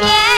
年。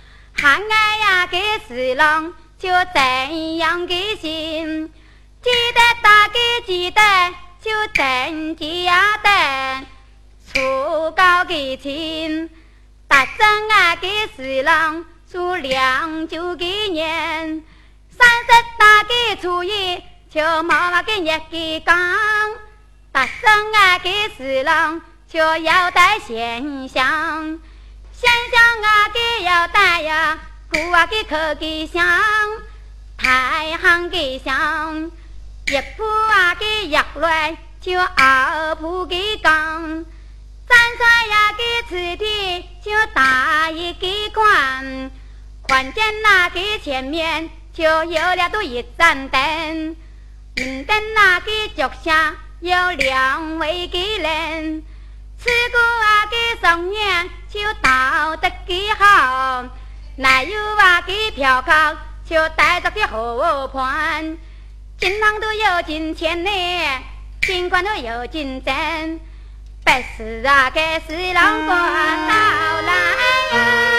喊爱呀给四郎就怎样的心，记得大家记得就等记呀等，初高的亲，大正啊给四郎。做良久几年，三十大个初一就冇话跟日记讲，大生啊给四郎就要带现象，呀，古啊个可给香，太行给香，一铺啊个压来就二铺给讲。三岁呀个瓷地就大一个宽。关键那个前面就有了多一盏灯，明灯那个脚下有两位个人，吃过啊个上年就道得几好，哪有话给票口就带着个河畔，金郎都有金钱呢，金官都有金针，百事啊该是郎官到来哟？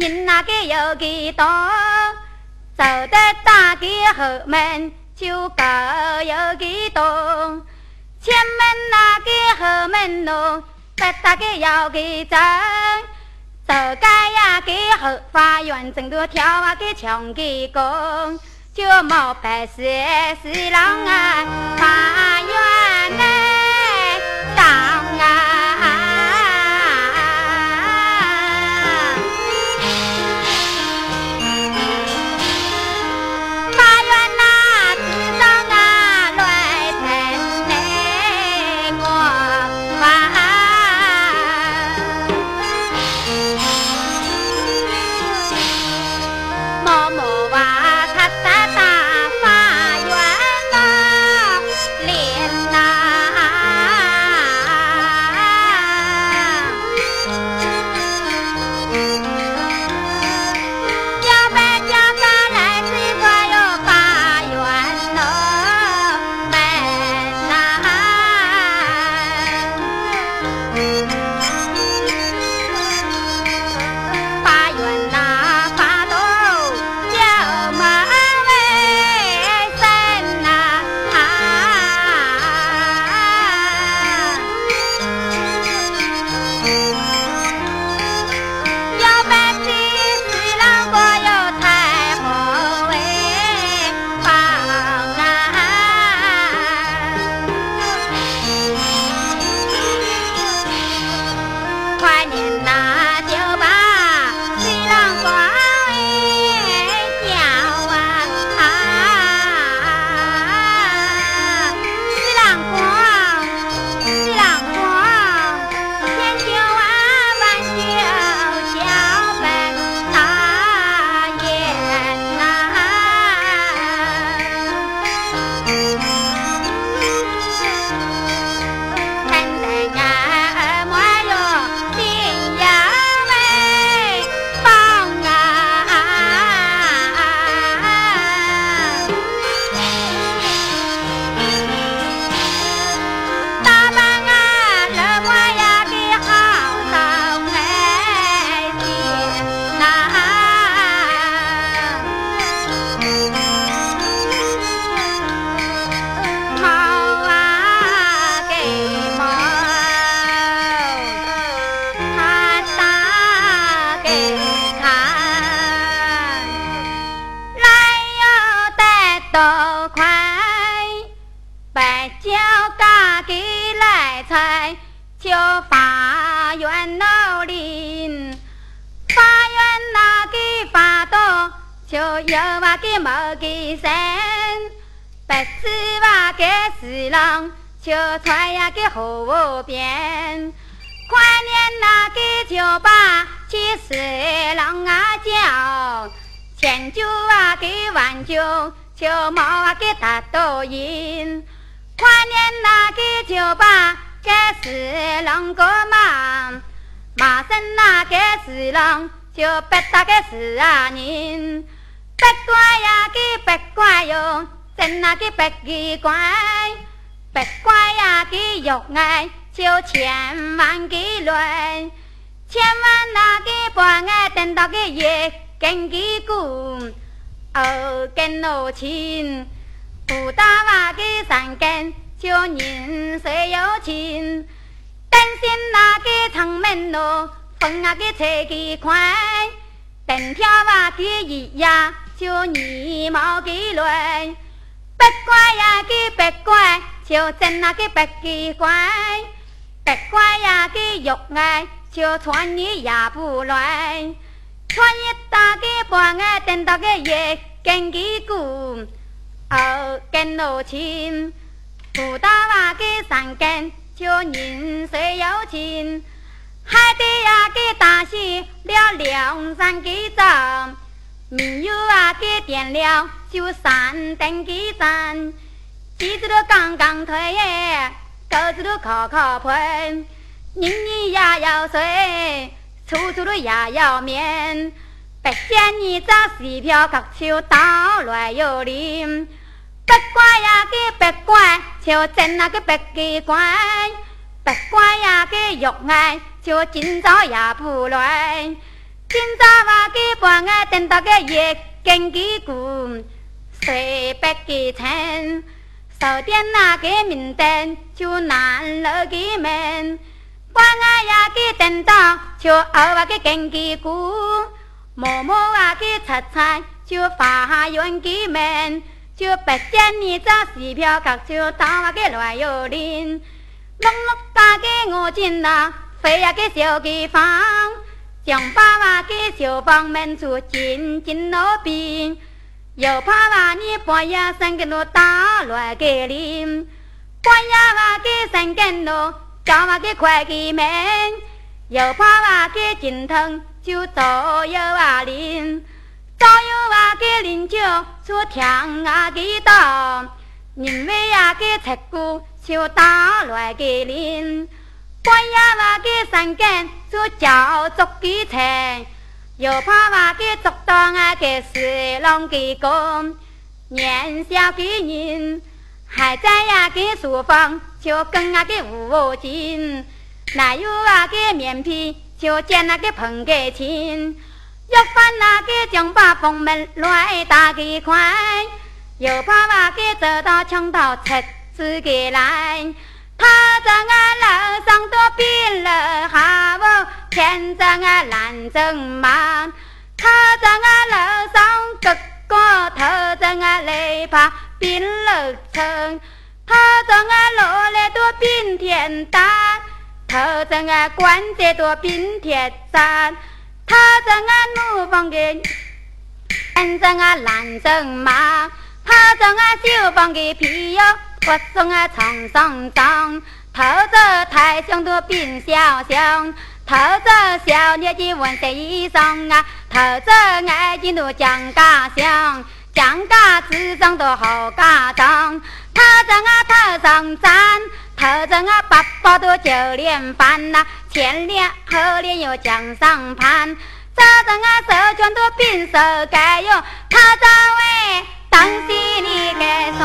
人那个有几多走的大街后门就够有几多。前门那个后门喽不大个要给咱走街呀给后花园整个跳啊给墙歌歌就莫白斯是朗啊花园就白打个十啊人，八怪呀给八怪哟，真那个八奇怪。八怪呀，给有爱就千万给乱，千万那个不爱等到个夜更给滚，哦更落亲，不打话个三更就人谁有情，担心那个长门路风啊个车给快，等跳话个一呀就二毛给乱，八怪呀给八怪。就真那个白鸡怪，白怪呀个玉爱，就穿你也不乱，穿一大个半爱，等到个夜更几股，二更落亲，不打话个三更，就人谁有情，海底呀给打死了两三个钟，明月啊给点了就三等几盏。鸡子都刚刚退，狗子都靠靠喷，人人也要睡，处处都也要眠。不见你早西飘，各处到来有灵。不管呀个不管，就真那个不奇怪。不管呀个玉爱，就今朝也不来。今朝话个半爱，等到个夜更几鼓，谁不给称？手点那个明灯就难了个门，关啊呀个灯到就二娃个根基固，默默啊个出菜就花园个门，就不见你这西票角就打娃个乱又灵，碌碌大个我进那飞呀个小地方。将爸爸给小房门出进进老兵，又怕把你半夜三更多打乱个铃，半夜话给三更多叫我给快开门，又怕话给进城就左右啊邻，左右啊给邻就出天啊给打，因为啊给拆鼓就打乱个铃。半夜话给三更做叫做几层，又怕话给捉到啊给水浪给工。年小的人还在呀给书房，就跟啊给无尽。哪有啊给面皮就捡那个碰个亲，要翻那个将把房门乱打个快，又怕话给走到墙头出自己来。他在俺楼上都变了下午，天在俺蓝正忙。他在俺楼上个个头在俺篱笆变了层。他在俺楼里多变天大，头在俺关节多变天山。他在俺怒放的，天在俺蓝正忙。他在俺小房的皮哟。我送啊床上装，头着太香的冰小香，头着小年的温色衣裳啊，头着爱情的江家香，江家子上的好家长，头着啊头上簪，头着啊八宝的九连饭呐，前脸后脸又江上盘，走着啊手全都冰手盖哟，头着喂当心你个水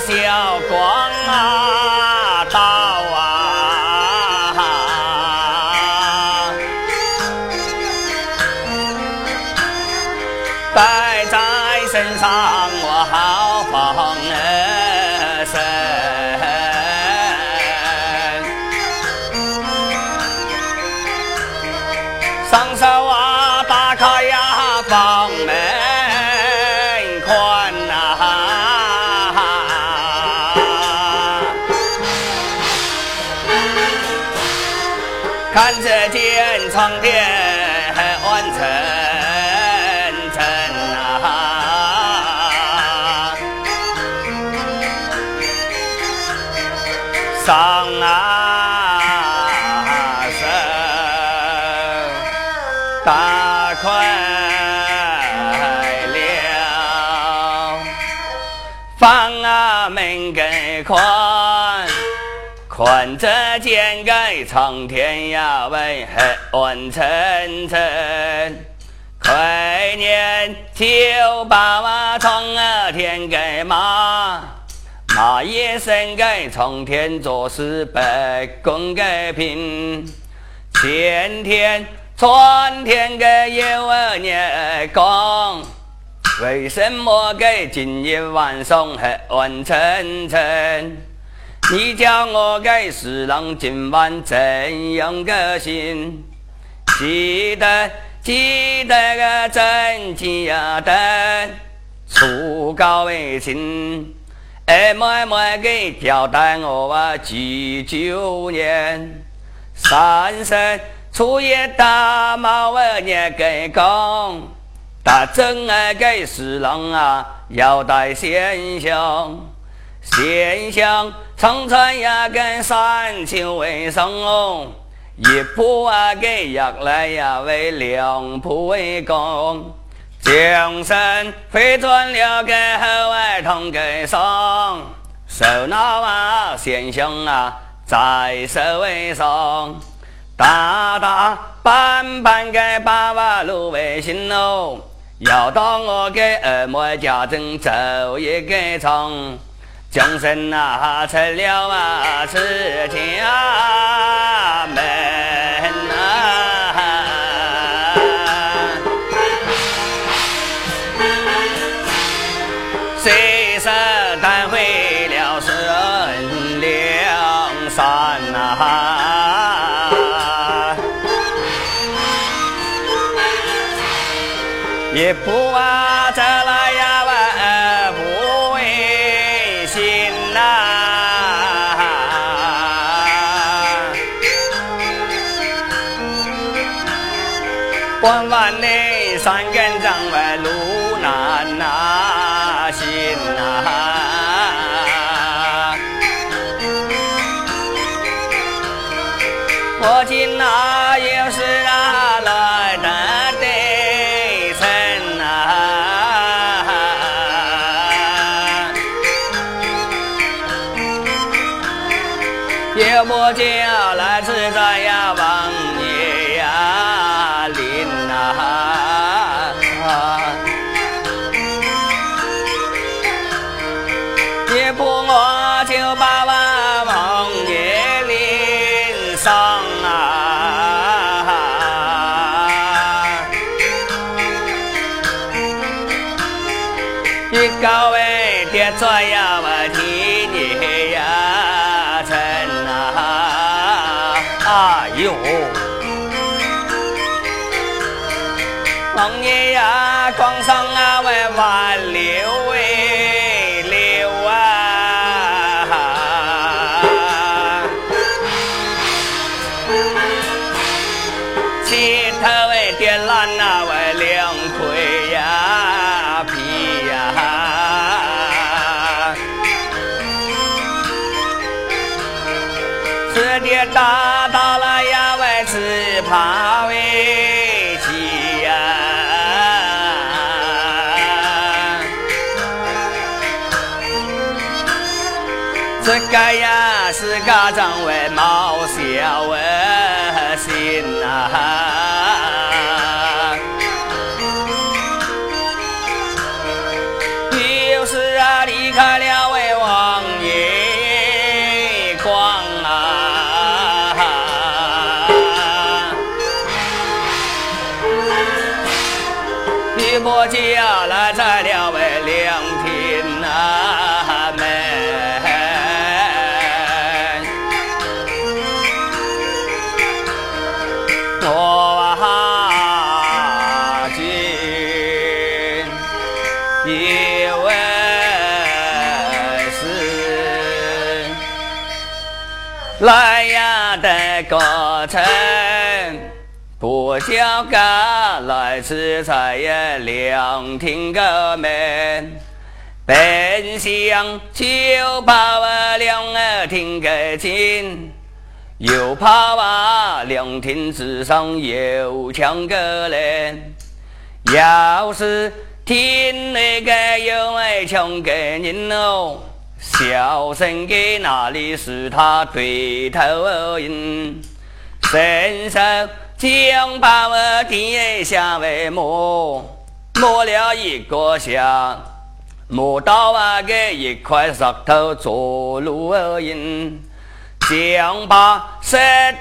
蛋。苍宽则见盖苍天呀，为黑暗沉沉。快年就把我闯啊天盖马，马也生盖苍天做事不公平。前天传天个有年讲，为什么给今夜晚上黑暗沉沉？你叫我给四郎今晚怎样个行？记得记得个真记呀得，初高为亲，哎妹妹给交代我啊几九年，三十初一大毛二年给讲，大正儿给四郎啊要带先香。现象常常呀跟三秋为生哦，一铺啊给压来呀为两铺为工，江山飞转了给后外同给上，手拿啊现象啊在手为上，大大板板给八瓦路为行哦，要当我给二妹家中走一个场。江山啊，成了啊，是家门啊，谁是带回了孙梁山呐？一步弯弯的山根障外路难呐行呐。我今那又是啊来的得胜啊！也不叫来自在呀王个呀是家长外貌小儿不叫个来自在也两厅个门。本想就把我两耳听个紧，又怕我两厅之上有强个人。要是听那个有爱强个人哦，小声给那里是他对头人，伸手将把我低下为摸，摸了一个下。摸到啊个一块石头做路印，将把石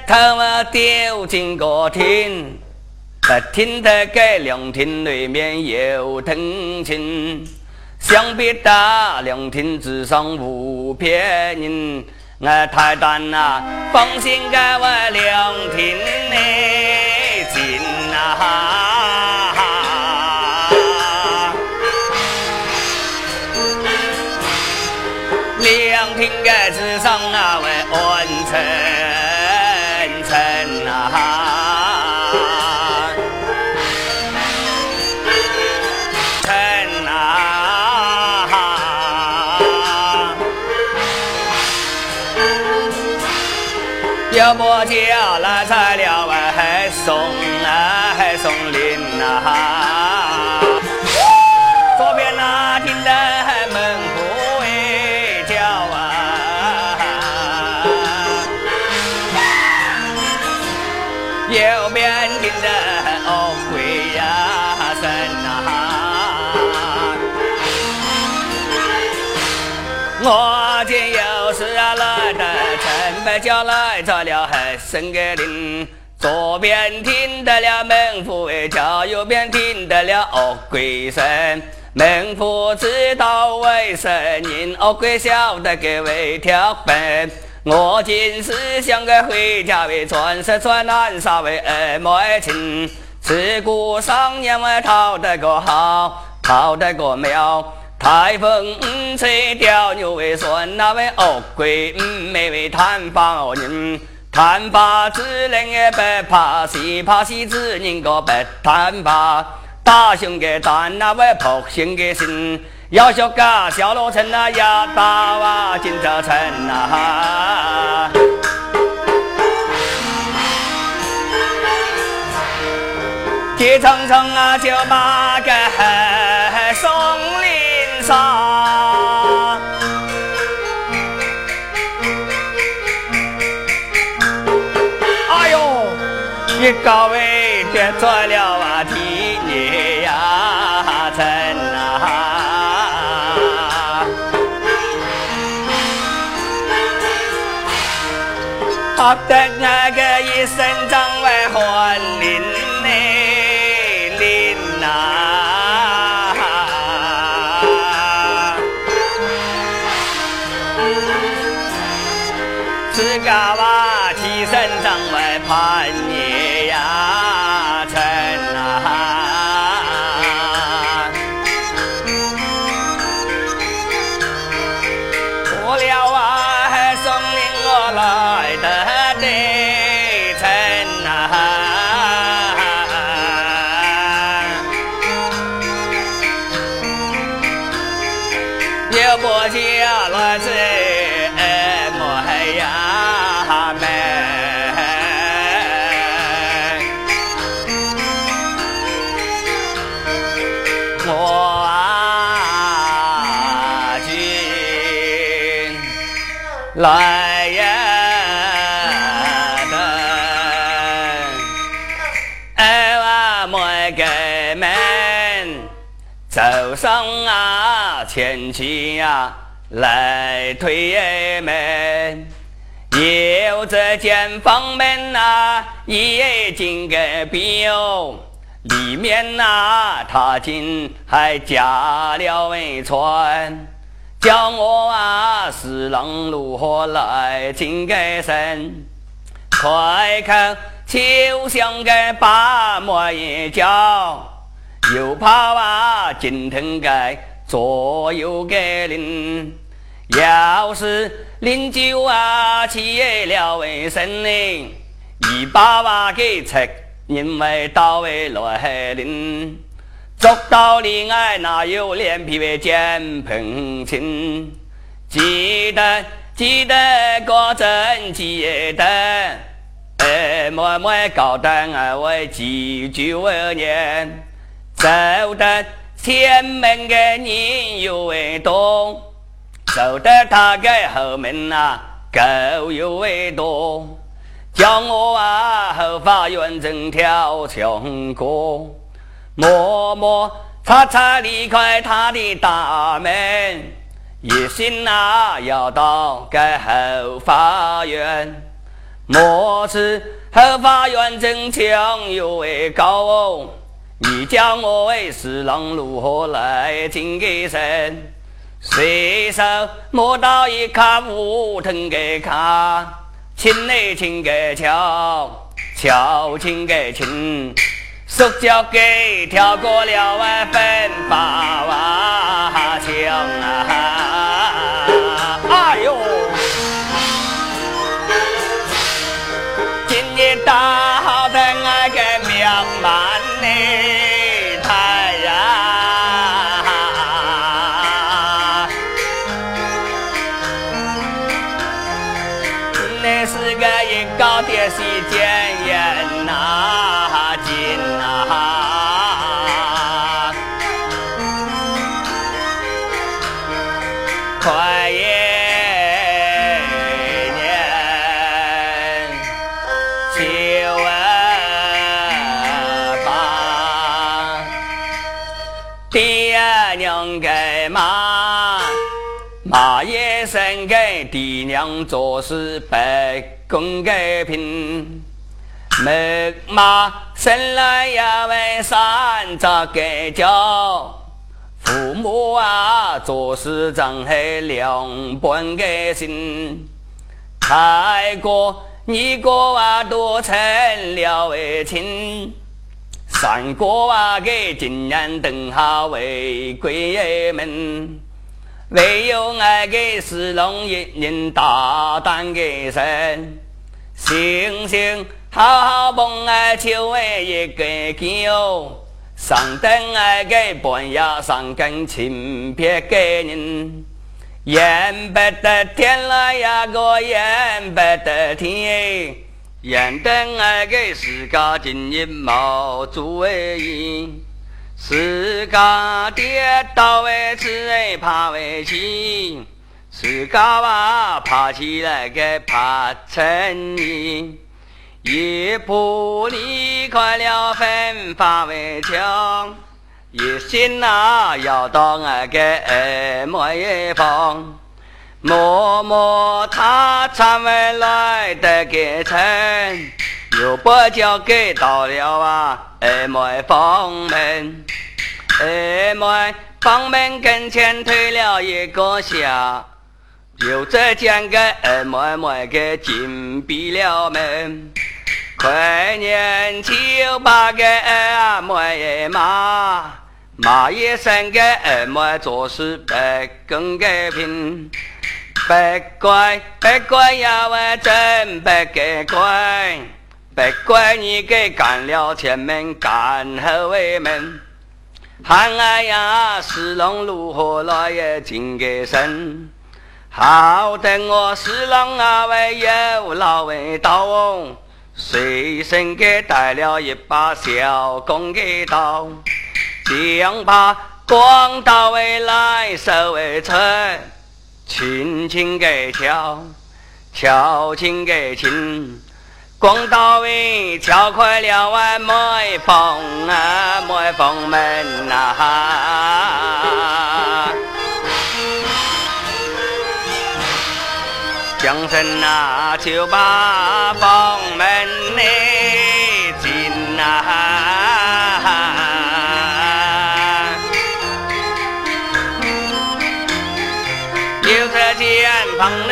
头啊丢进个厅，不听得个凉亭里面有藤青，想必大凉亭之上无别人，我太单呐，放心给我两天内进呐，两天个之上那位完成要不叫来材料还送啊，还送林呐。了还生个灵，左边听得了门户叫，右边听得了恶鬼声。门户知道为什人，恶鬼晓得给为挑粪。我今是想个回家为转世转南沙为二母亲，自古上年为讨得个好，讨得个妙。台风吹掉牛为顺，那位恶鬼没为贪法人，贪法之人也不怕，西怕西子人个不贪法，大雄个胆那位破心个心，要学个小罗成那呀大娃金朝成呐，结层层啊就把个送礼。上，高位跌做了啊，地泥呀沉呐，好的那个一身脏外换林。前去呀来推门，有这间房门呐已经给闭里面呐他竟还加了一串。叫我啊，四郎如何来进个身？快看秋香个把门一叫，又怕啊惊腾个左右个人。要是临酒啊，起了卫生呢，一把把给拆，因为到位来临。做到恋爱哪有脸皮为见朋亲？记得记得过真记得，哎，默默搞得我为几句万年。走得天门的人又为多，走得他个后门呐狗又为多。叫我啊后花园整条墙过。默默擦擦离开他的大门，一心啊要到该后花园。莫知后花园城墙又为高哦，你叫我为四郎如何来进个身？随手摸到一卡乌藤个卡，亲来亲个巧，巧亲个亲，手脚给跳过了万分八瓦墙啊！娘给妈，妈也生给爹娘做事白。公给平，木马生来要为三杂给教，父母啊做事真是两本个心。太过你哥啊多成了为亲，三哥啊给今年等下为贵门。唯有爱给四龙一人大胆个生，星星好好帮爱求为一个叫，上等爱给半夜上更亲别个人，言不得天来呀个言不得天，言等爱给世家今日毛主为。自家跌倒为吃哎，爬为起；自家娃爬起来个爬成泥。一步离开了奋发为强，一心呐要到那个二妹房。默默他才会来得个成，又不交给到了啊二妹房门。二妹房门跟前推了一个下，就这将个二妹妹给紧闭了门。快年就把个二妹骂，骂一声个二妹做事不公平，不怪不怪呀，我真不该怪，不怪你给干了前门干后尾门。喊哎呀，四龙如何来也进个身？好等我四龙啊，为有老为刀，随身给带了一把小弓给刀，将把光刀未来手为撑，轻轻给敲，敲轻给轻。光到位，敲开了啊，麦房啊，麦房门呐，将身呐就把房门就这间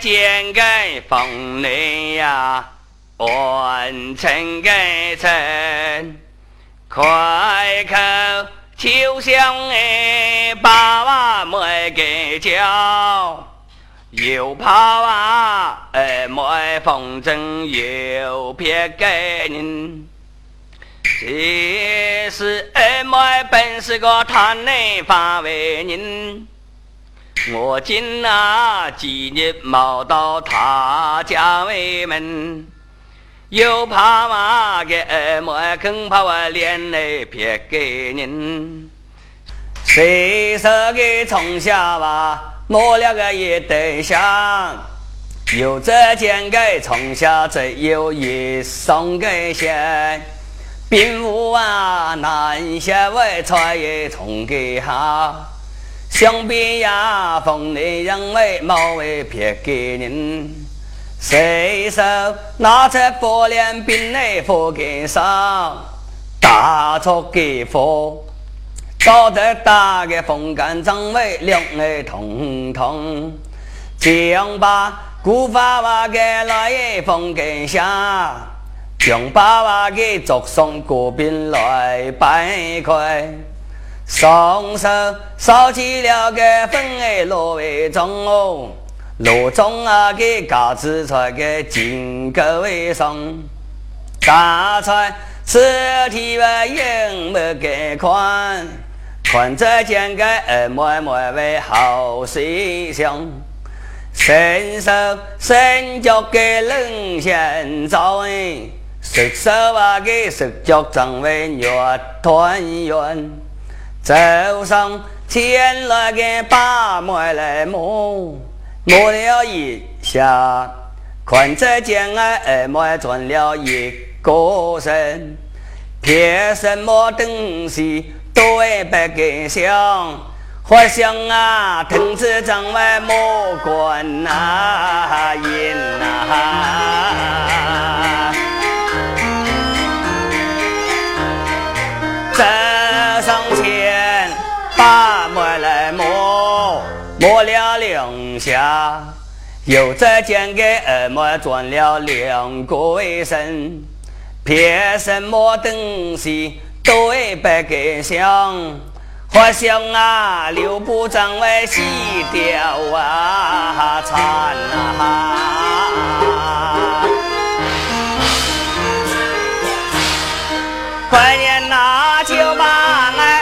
见个风雷呀，完成个成，快看，秋香哎把娃没给教，又怕娃哎没风筝又别给人，这是二妹本是个贪内发为人，我今啊几日冇到他家为门，又怕嘛个二妹，更怕我连累别个人。谁说个从小吧，摸了个一对象，有这件个从小只有一双个线，并无啊难些为才也从个好，想必呀逢你认为某位别给人，随手拿着佛脸兵来佛给上，大错给佛。道德大个风干张伟两耳通通，将把古法话个来风干下，将把话个族送过边来拜开，双手烧起了个粉儿罗为中哦，罗中啊个嘎子菜个金钩为上，大菜吃体外用不给宽。看这间个二妹妹为好思想，伸手伸脚给冷先走哎，伸手啊给伸脚成为月团圆，走上前来给把妹来摸，摸了一下，看这间个二妹转了一个身，凭什么东西？对白给想，花香啊，藤子长外莫管那音呐，走上前把脉来摸，摸了两下，又再见给二妹转了两个身，凭什么东西？对白给想，花香啊，留不长为洗掉啊，惨啊！怀念那就把俺。